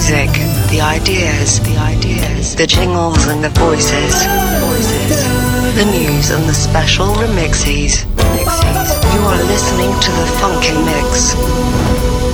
music, the ideas, the ideas, the jingles and the voices, voices, the news and the special remixes. remixes. You are listening to the Funky Mix.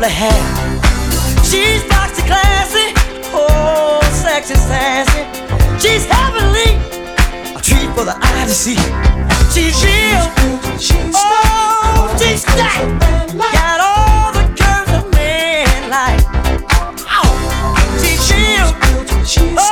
lovely hair. She's Dr. Classy, oh, sexy, sassy. She's heavenly, a treat for the eye to see. She's real, oh, she's that. Got all the curves a man like. Oh, she's real, oh.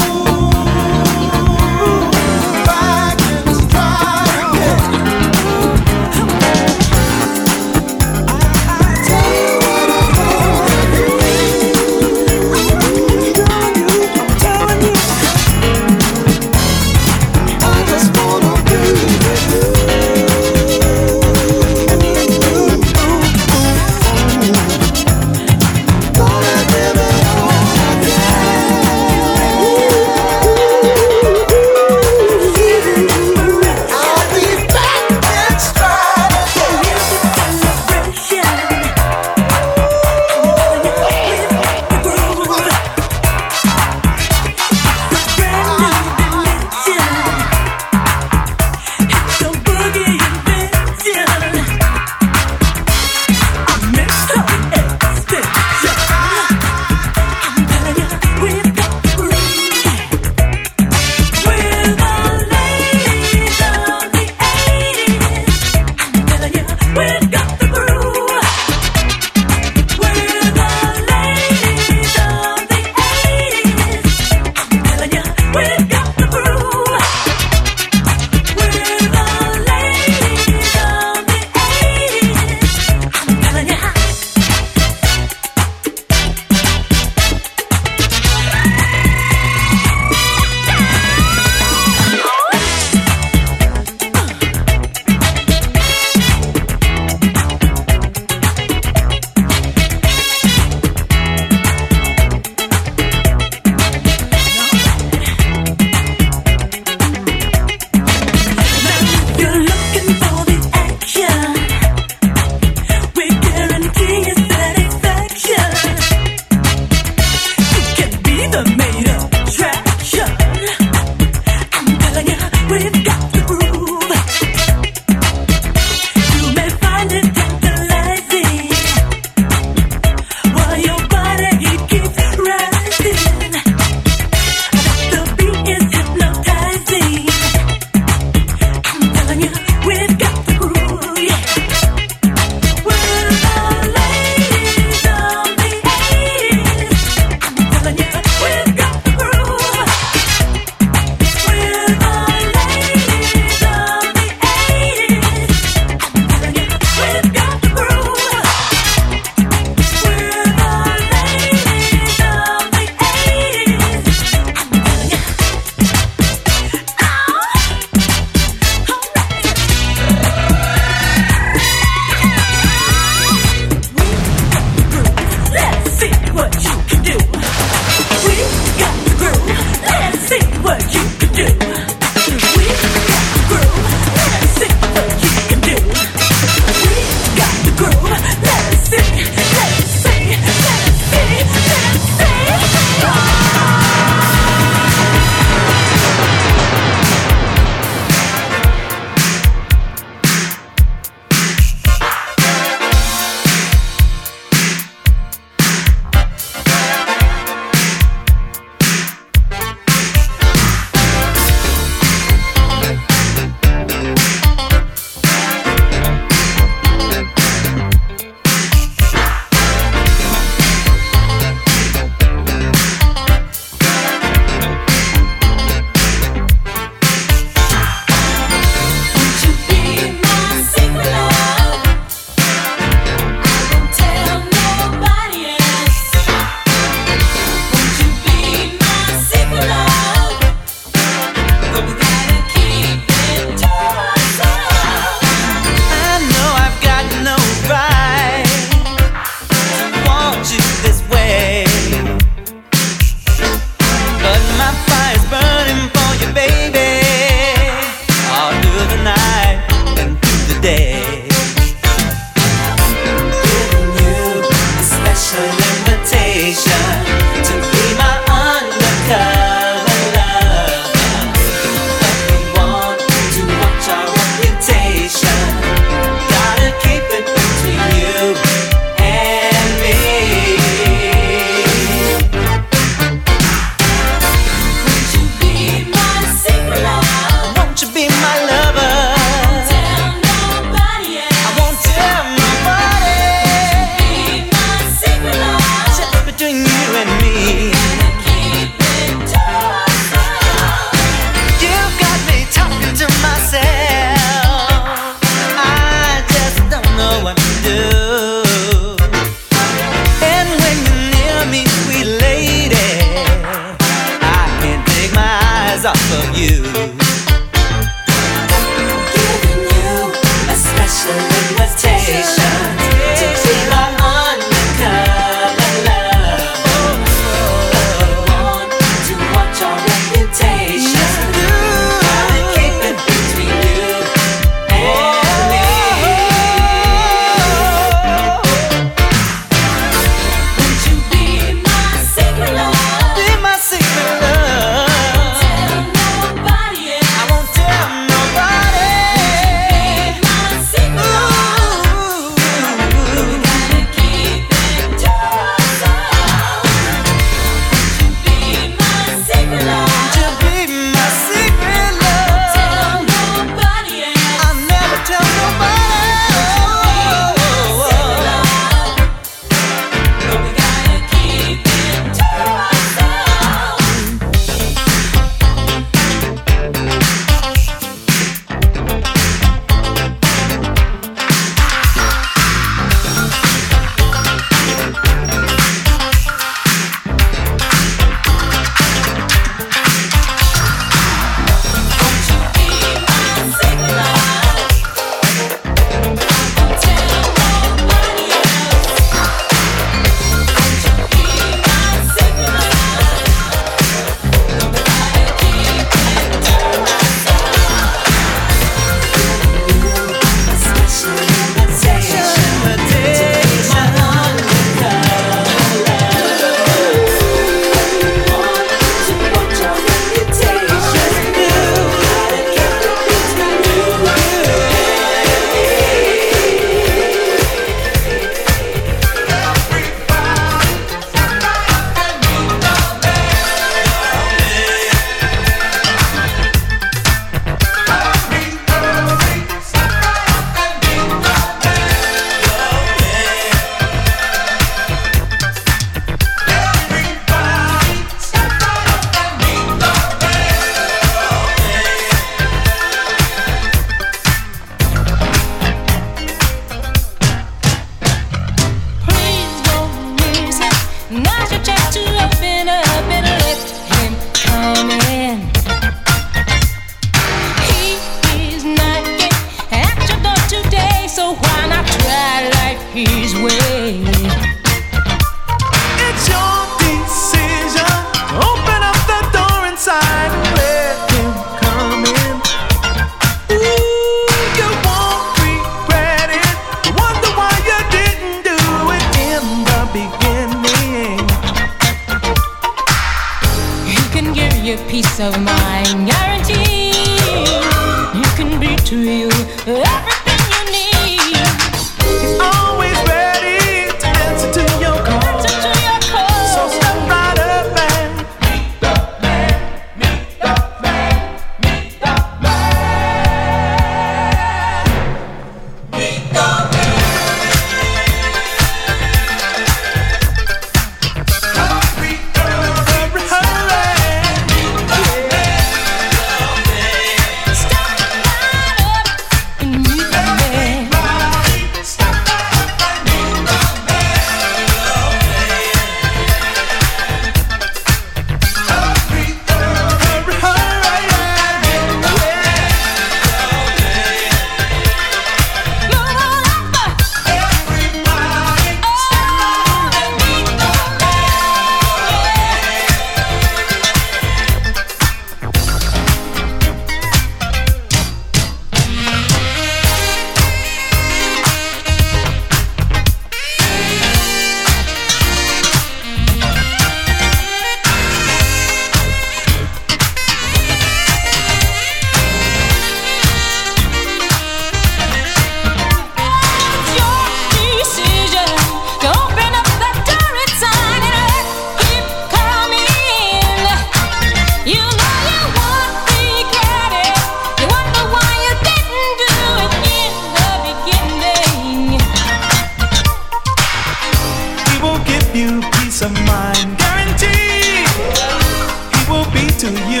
to you.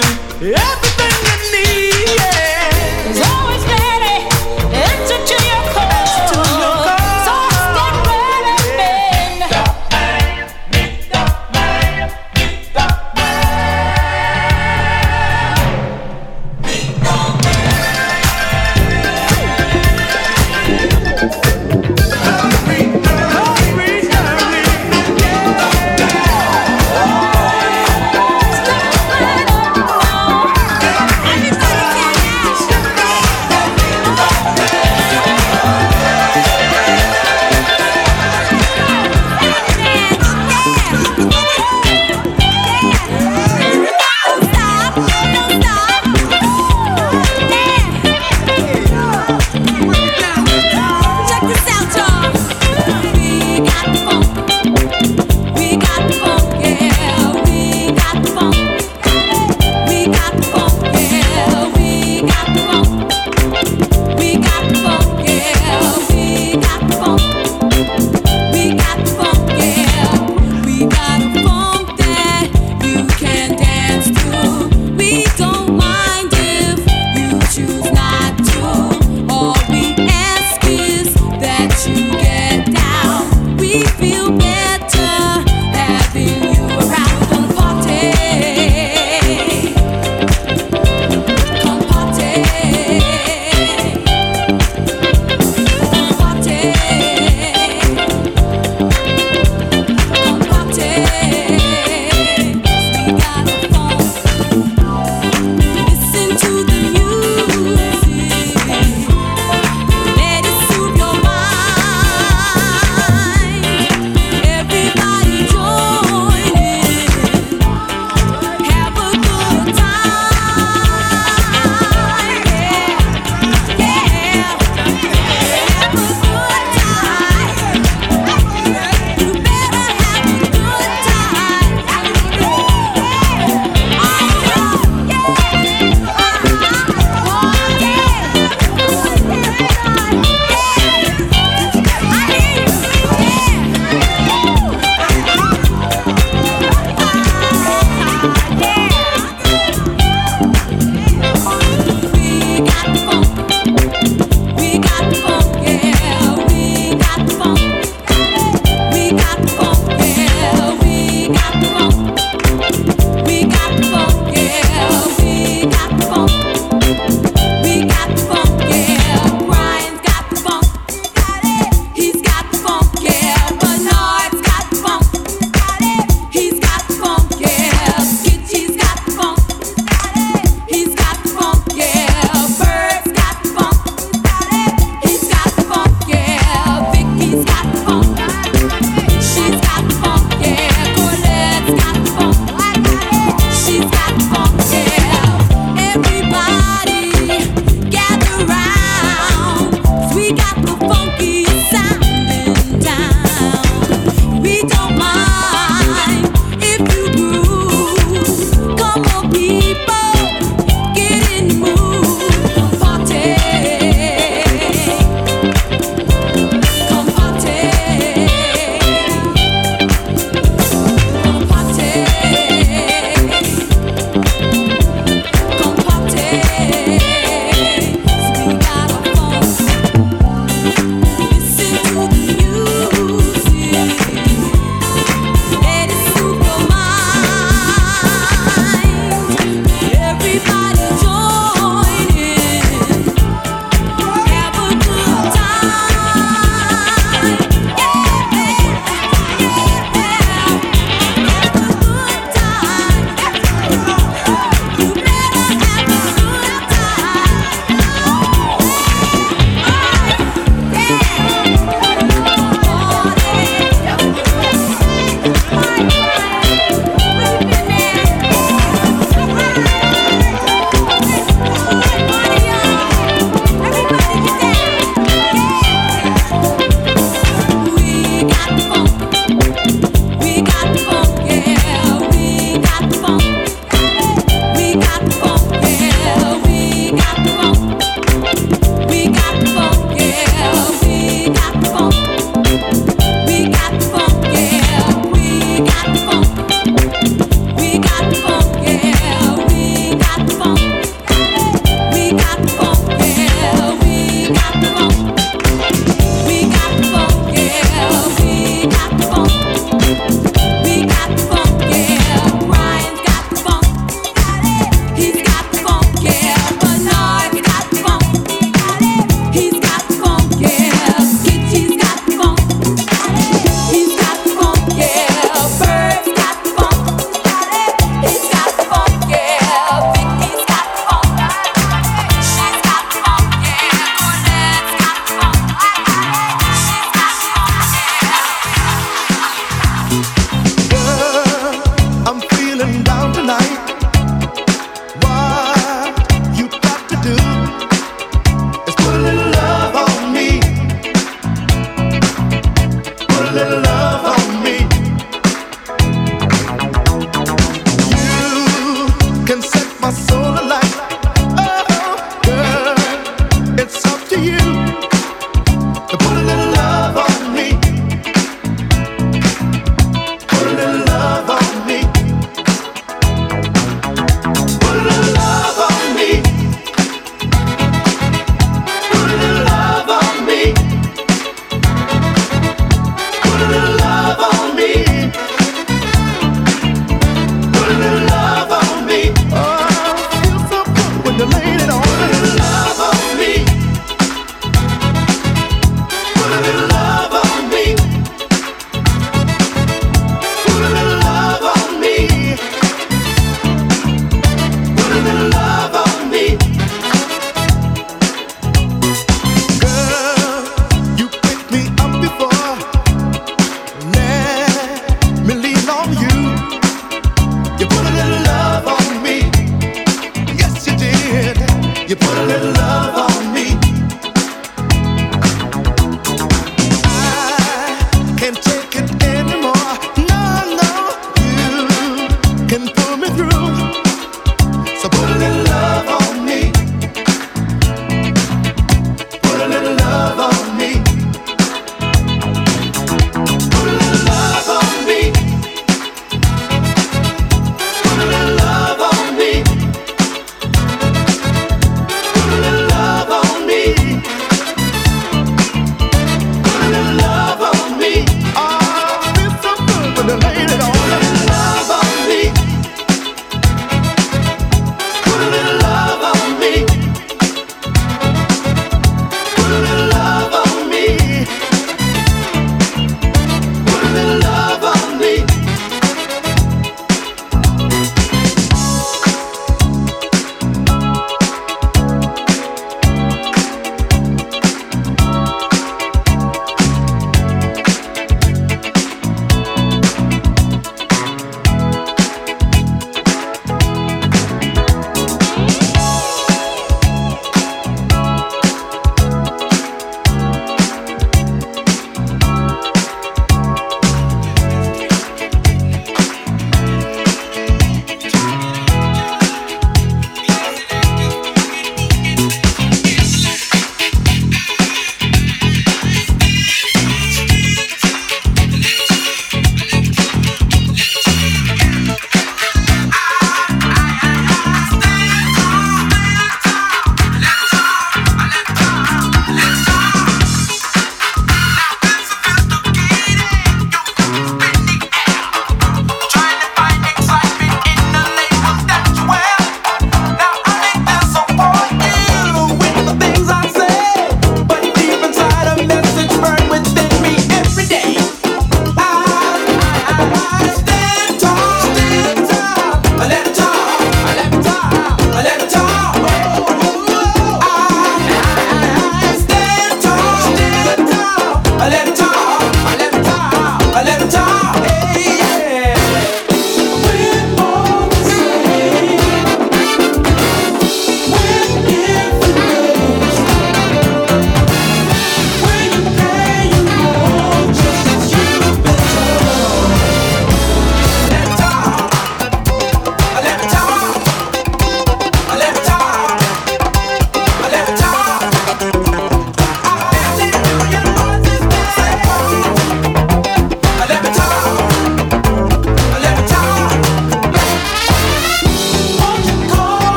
Everything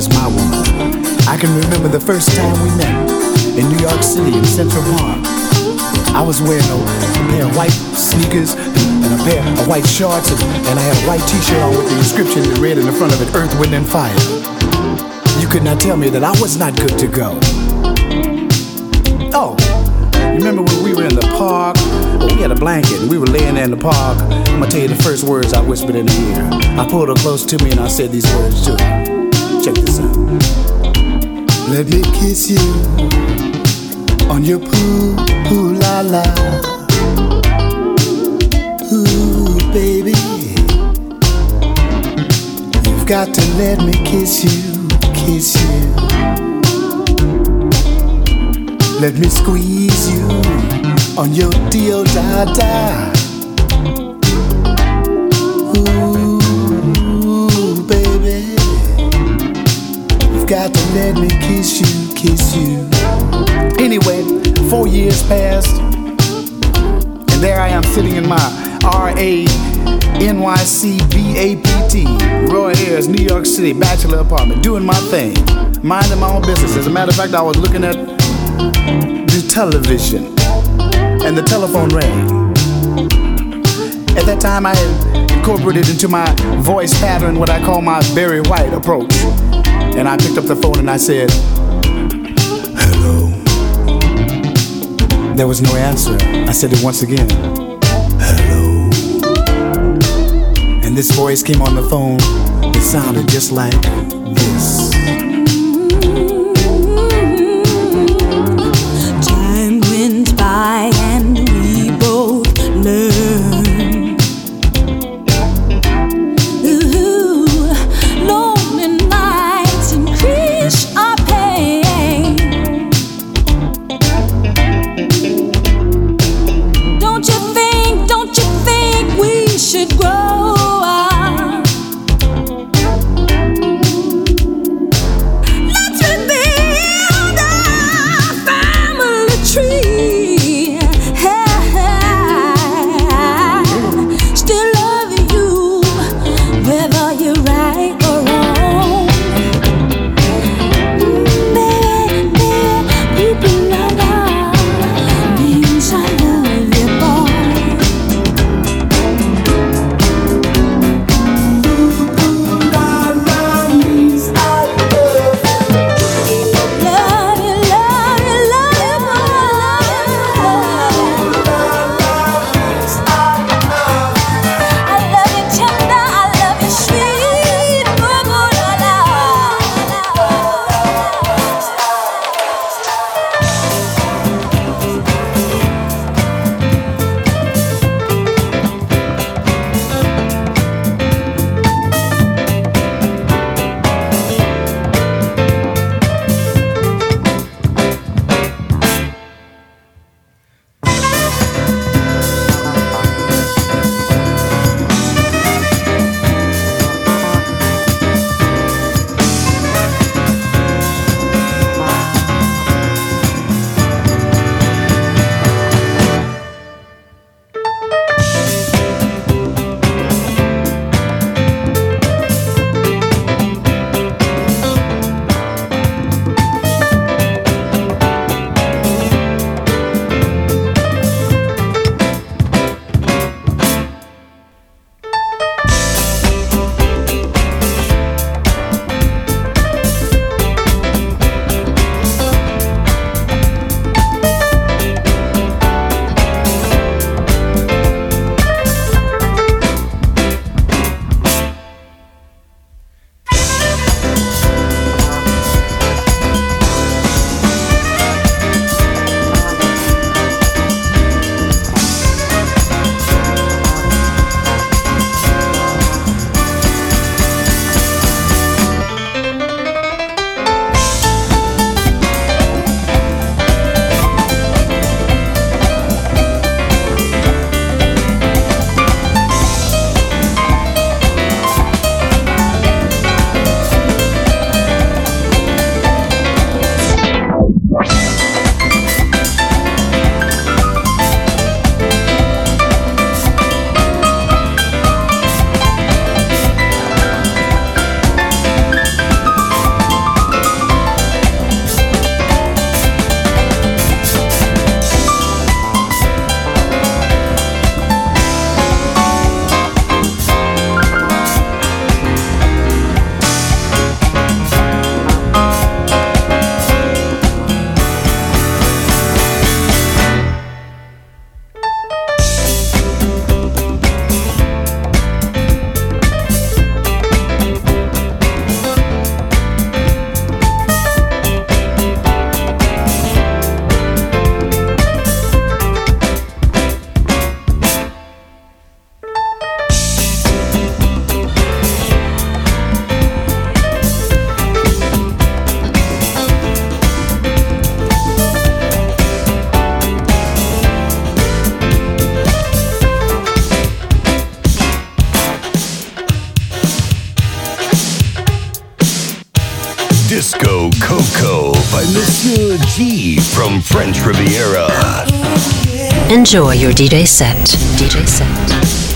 was my woman. I can remember the first time we met in New York City in Central Park. I was wearing a, pair of white sneakers and a pair of white shorts, and, and I had a white t-shirt on with the inscription that read in the front of it, Earth, Wind, and Fire. You could not tell me that I was not good to go. Oh, remember when we were in the park? We had a blanket and we were laying there in the park. I'm gonna tell you the first words I whispered in her ear. I pulled her close to me and I said these words to her. Check this out. Let me kiss you on your poo poo la la. Ooh, baby. You've got to let me kiss you, kiss you. Let me squeeze you on your dio da da. Got to let me kiss you, kiss you. Anyway, four years passed, and there I am sitting in my RA NYC BAPT, Roy Ayers, New York City, bachelor apartment, doing my thing, minding my own business. As a matter of fact, I was looking at the television, and the telephone rang. At that time, I had incorporated into my voice pattern what I call my Barry White approach. And I picked up the phone and I said, Hello. There was no answer. I said it once again. Hello. And this voice came on the phone. It sounded just like this. Disco Coco by Monsieur G from French Riviera. Enjoy your DJ set. DJ set.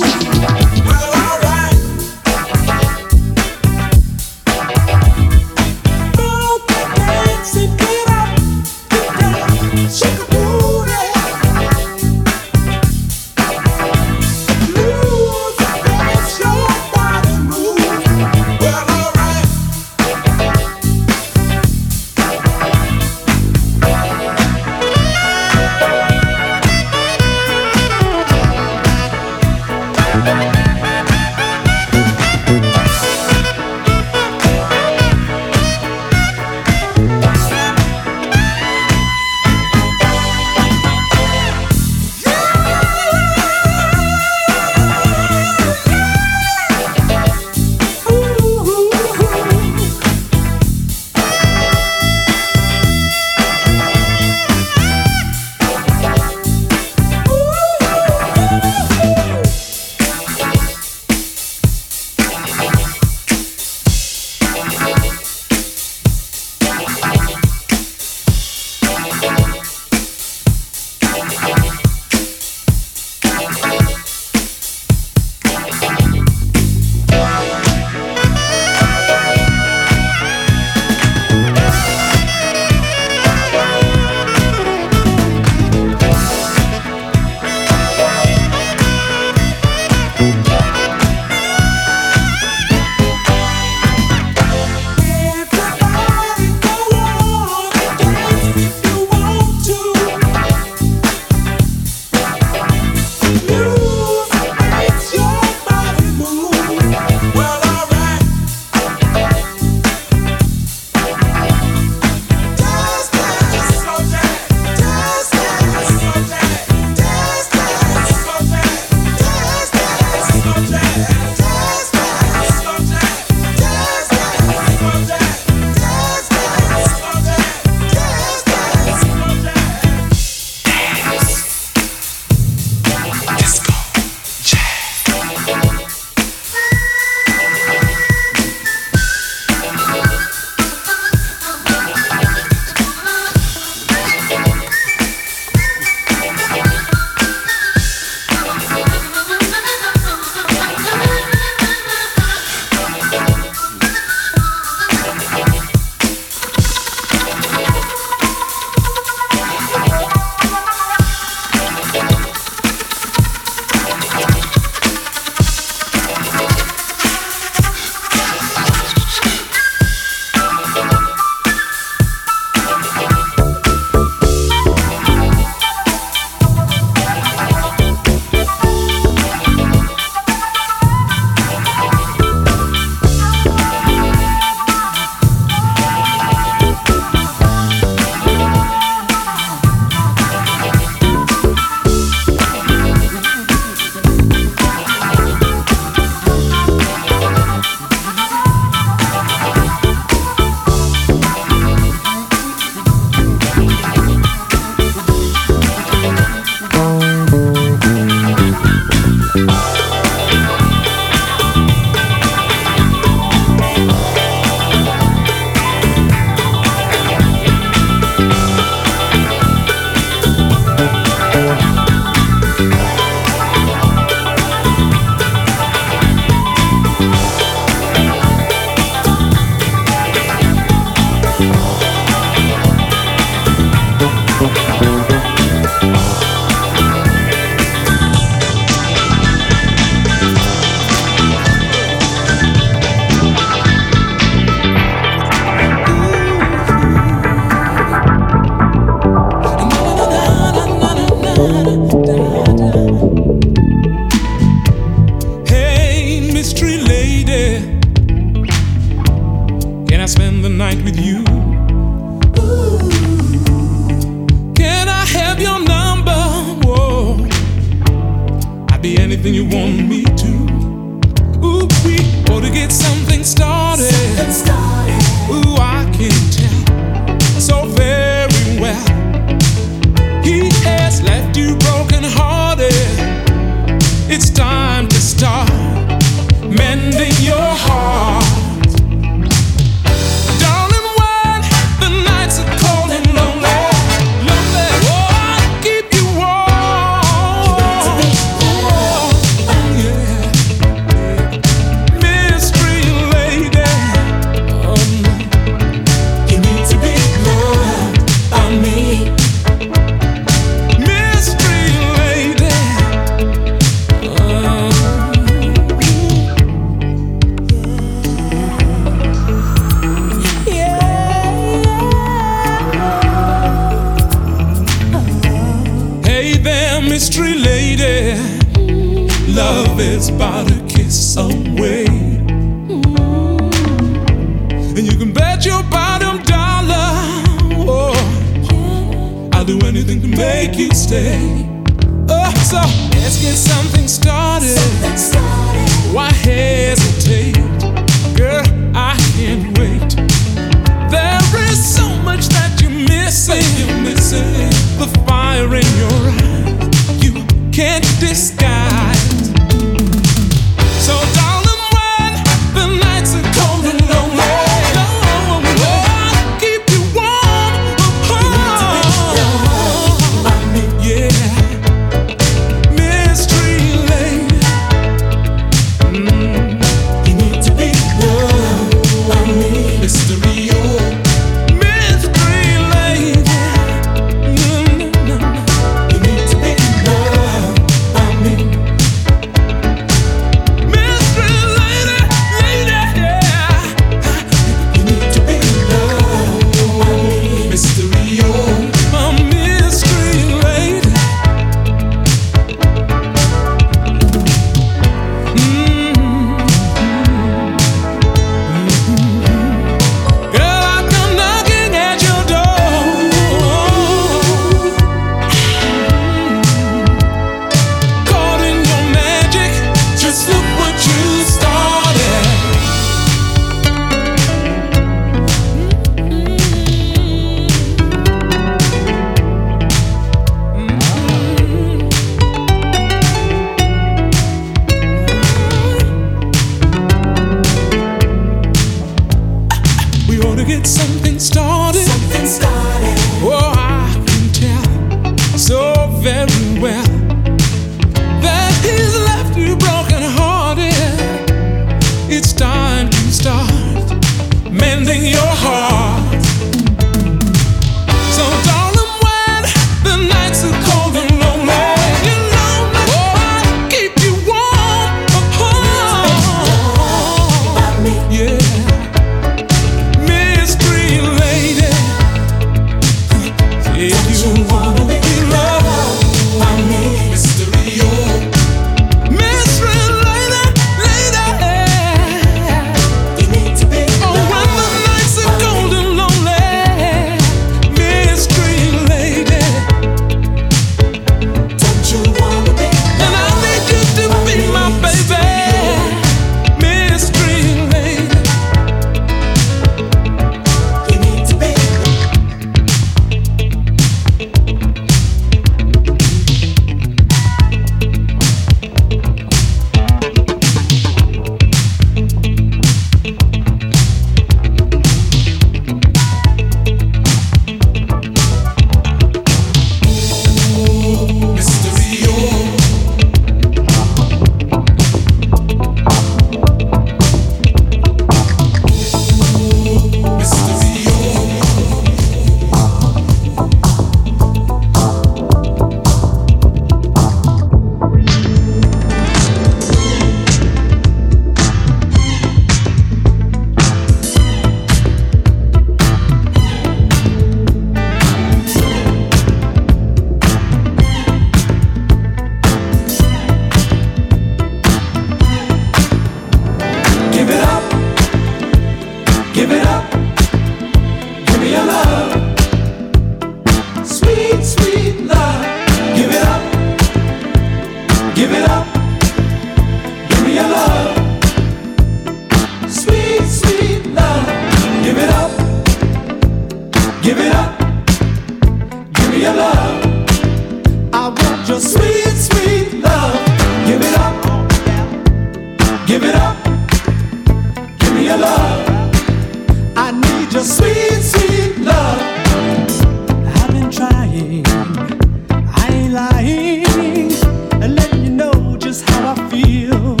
feel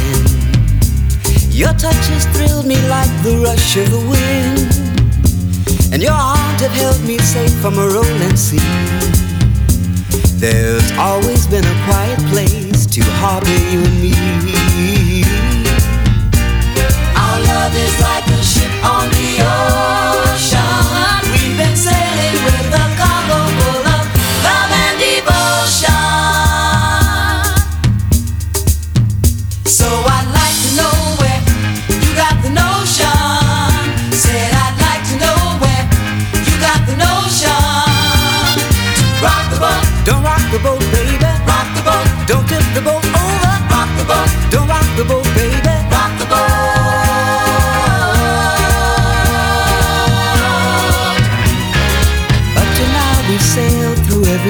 again. Your touch has thrilled me like the rush of the wind, and your arms have held me safe from a rolling sea. There's always been a quiet place to harbor you and me. Our love is like a ship on the ocean. We've been sailing with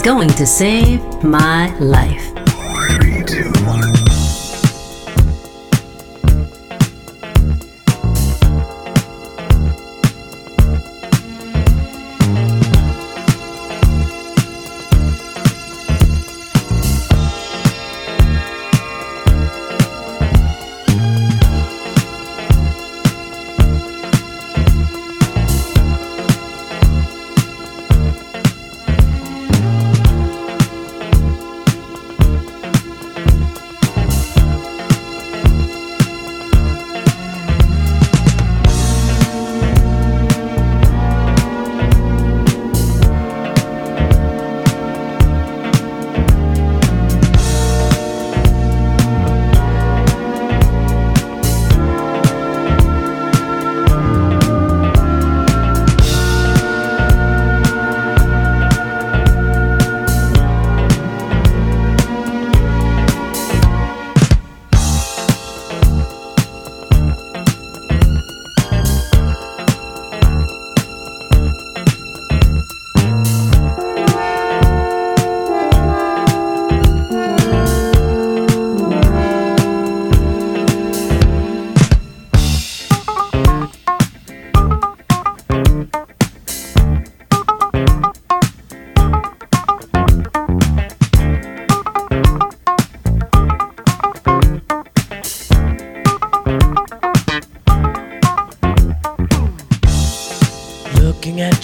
Is going to save my life.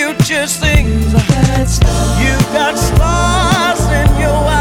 future things. You got stars in your eyes.